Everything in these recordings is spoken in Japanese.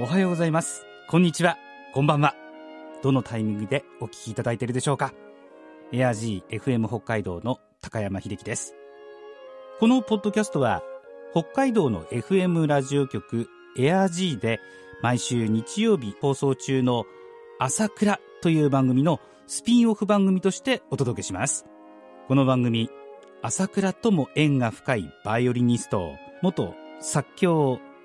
おはようございます。こんにちは。こんばんは。どのタイミングでお聞きいただいているでしょうかエア G FM 北海道の高山秀樹です。このポッドキャストは北海道の FM ラジオ局エア G で毎週日曜日放送中の朝倉という番組のスピンオフ番組としてお届けします。この番組、朝倉とも縁が深いバイオリニスト、元作協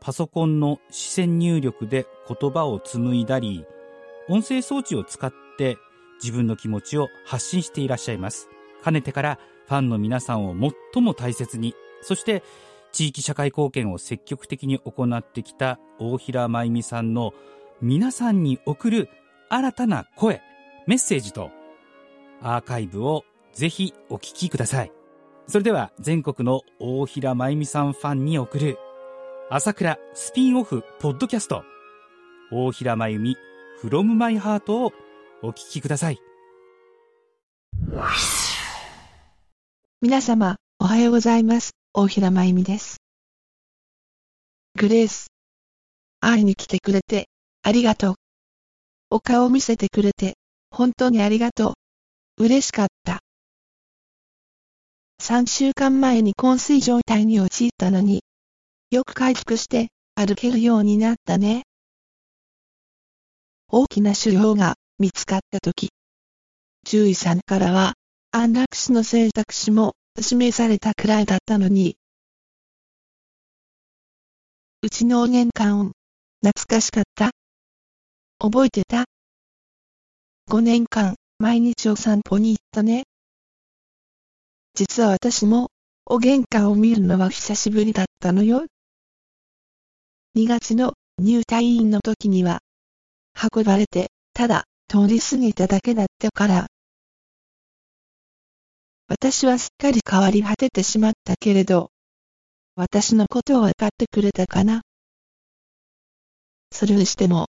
パソコンの視線入力で言葉を紡いだり、音声装置を使って自分の気持ちを発信していらっしゃいます。かねてからファンの皆さんを最も大切に、そして地域社会貢献を積極的に行ってきた大平真由美さんの皆さんに送る新たな声、メッセージとアーカイブをぜひお聞きください。それでは全国の大平真由美さんファンに送る朝倉スピンオフポッドキャスト大平真由美 from my heart をお聞きください。皆様、おはようございます。大平真由美です。グレース。会いに来てくれて、ありがとう。お顔を見せてくれて、本当にありがとう。嬉しかった。3週間前に昏睡状態に陥ったのに、よく回復して歩けるようになったね。大きな腫瘍が見つかったとき、獣医さんからは安楽死の選択肢も示されたくらいだったのに、うちの玄関、懐かしかった？覚えてた ?5 年間、毎日お散歩に行ったね。実は私も、お玄関を見るのは久しぶりだったのよ。2月の入退院の時には、運ばれて、ただ通り過ぎただけだったから。私はすっかり変わり果ててしまったけれど、私のことを分かってくれたかな。それにしても、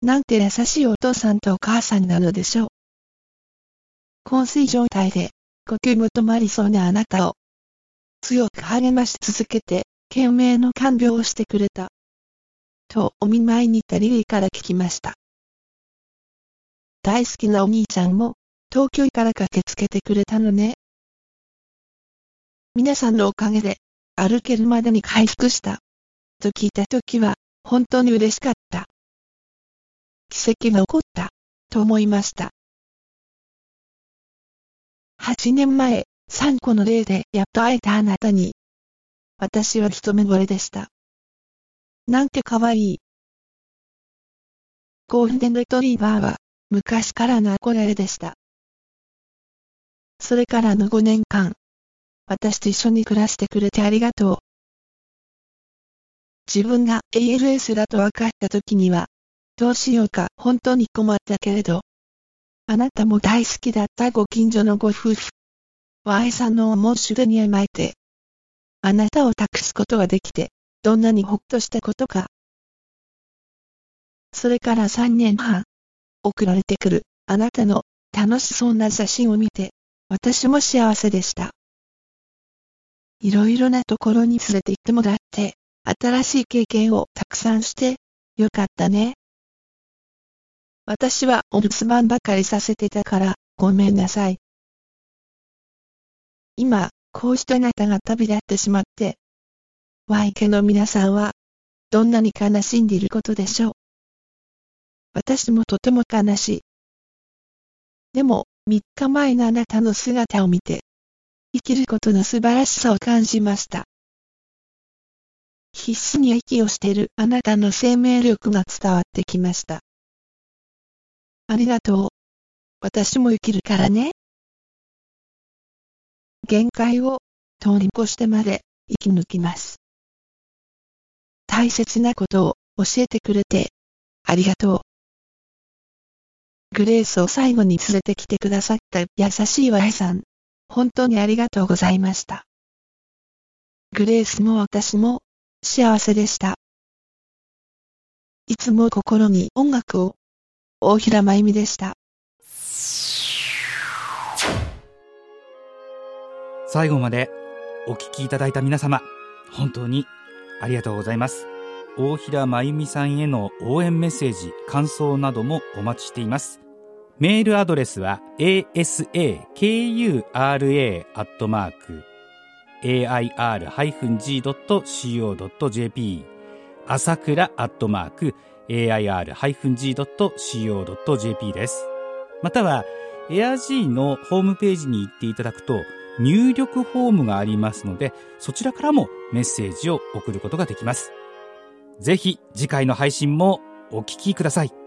なんて優しいお父さんとお母さんなのでしょう。昏睡状態で呼吸も止まりそうなあなたを、強く励まし続けて、懸命の看病をしてくれた。とお見舞いに行ったリリーから聞きました。大好きなお兄ちゃんも、東京から駆けつけてくれたのね。皆さんのおかげで、歩けるまでに回復した。と聞いたときは、本当に嬉しかった。奇跡が起こった、と思いました。8年前、3個の例でやっと会えたあなたに、私は一目惚れでした。なんて可愛いい。ゴールデンレトリーバーは、昔からの憧れでした。それからの5年間、私と一緒に暮らしてくれてありがとう。自分が ALS だと分かった時には、どうしようか本当に困ったけれど、あなたも大好きだったご近所のご夫婦、Y さんの思う手でに甘えて、あなたを託すことができて、どんなにほっとしたことか。それから3年半、送られてくるあなたの楽しそうな写真を見て、私も幸せでした。いろいろなところに連れて行ってもらって、新しい経験をたくさんして、よかったね。私はお留守番ばかりさせてたから、ごめんなさい。今、こうしてあなたが旅立ってしまって、Y 家の皆さんは、どんなに悲しんでいることでしょう？私もとても悲しい。でも、3日前のあなたの姿を見て、生きることの素晴らしさを感じました。必死に息をしているあなたの生命力が伝わってきました。ありがとう。私も生きるからね。限界を通り越してまで生き抜きます。大切なことを教えてくれて、ありがとう。グレースを最後に連れてきてくださった優しい Y さん。本当にありがとうございました。グレースも私も幸せでした。いつも心に音楽を。大平真由美でした。最後までお聞きいただいた皆様、本当にありがとうございます。大平真由美さんへの応援メッセージ、感想などもお待ちしています。メールアドレスは asakura.air-g.co.jp 朝倉アットマーク air-g.co.jp です。または AirG のホームページに行っていただくと入力フォームがありますのでそちらからもメッセージを送ることができます。ぜひ次回の配信もお聞きください。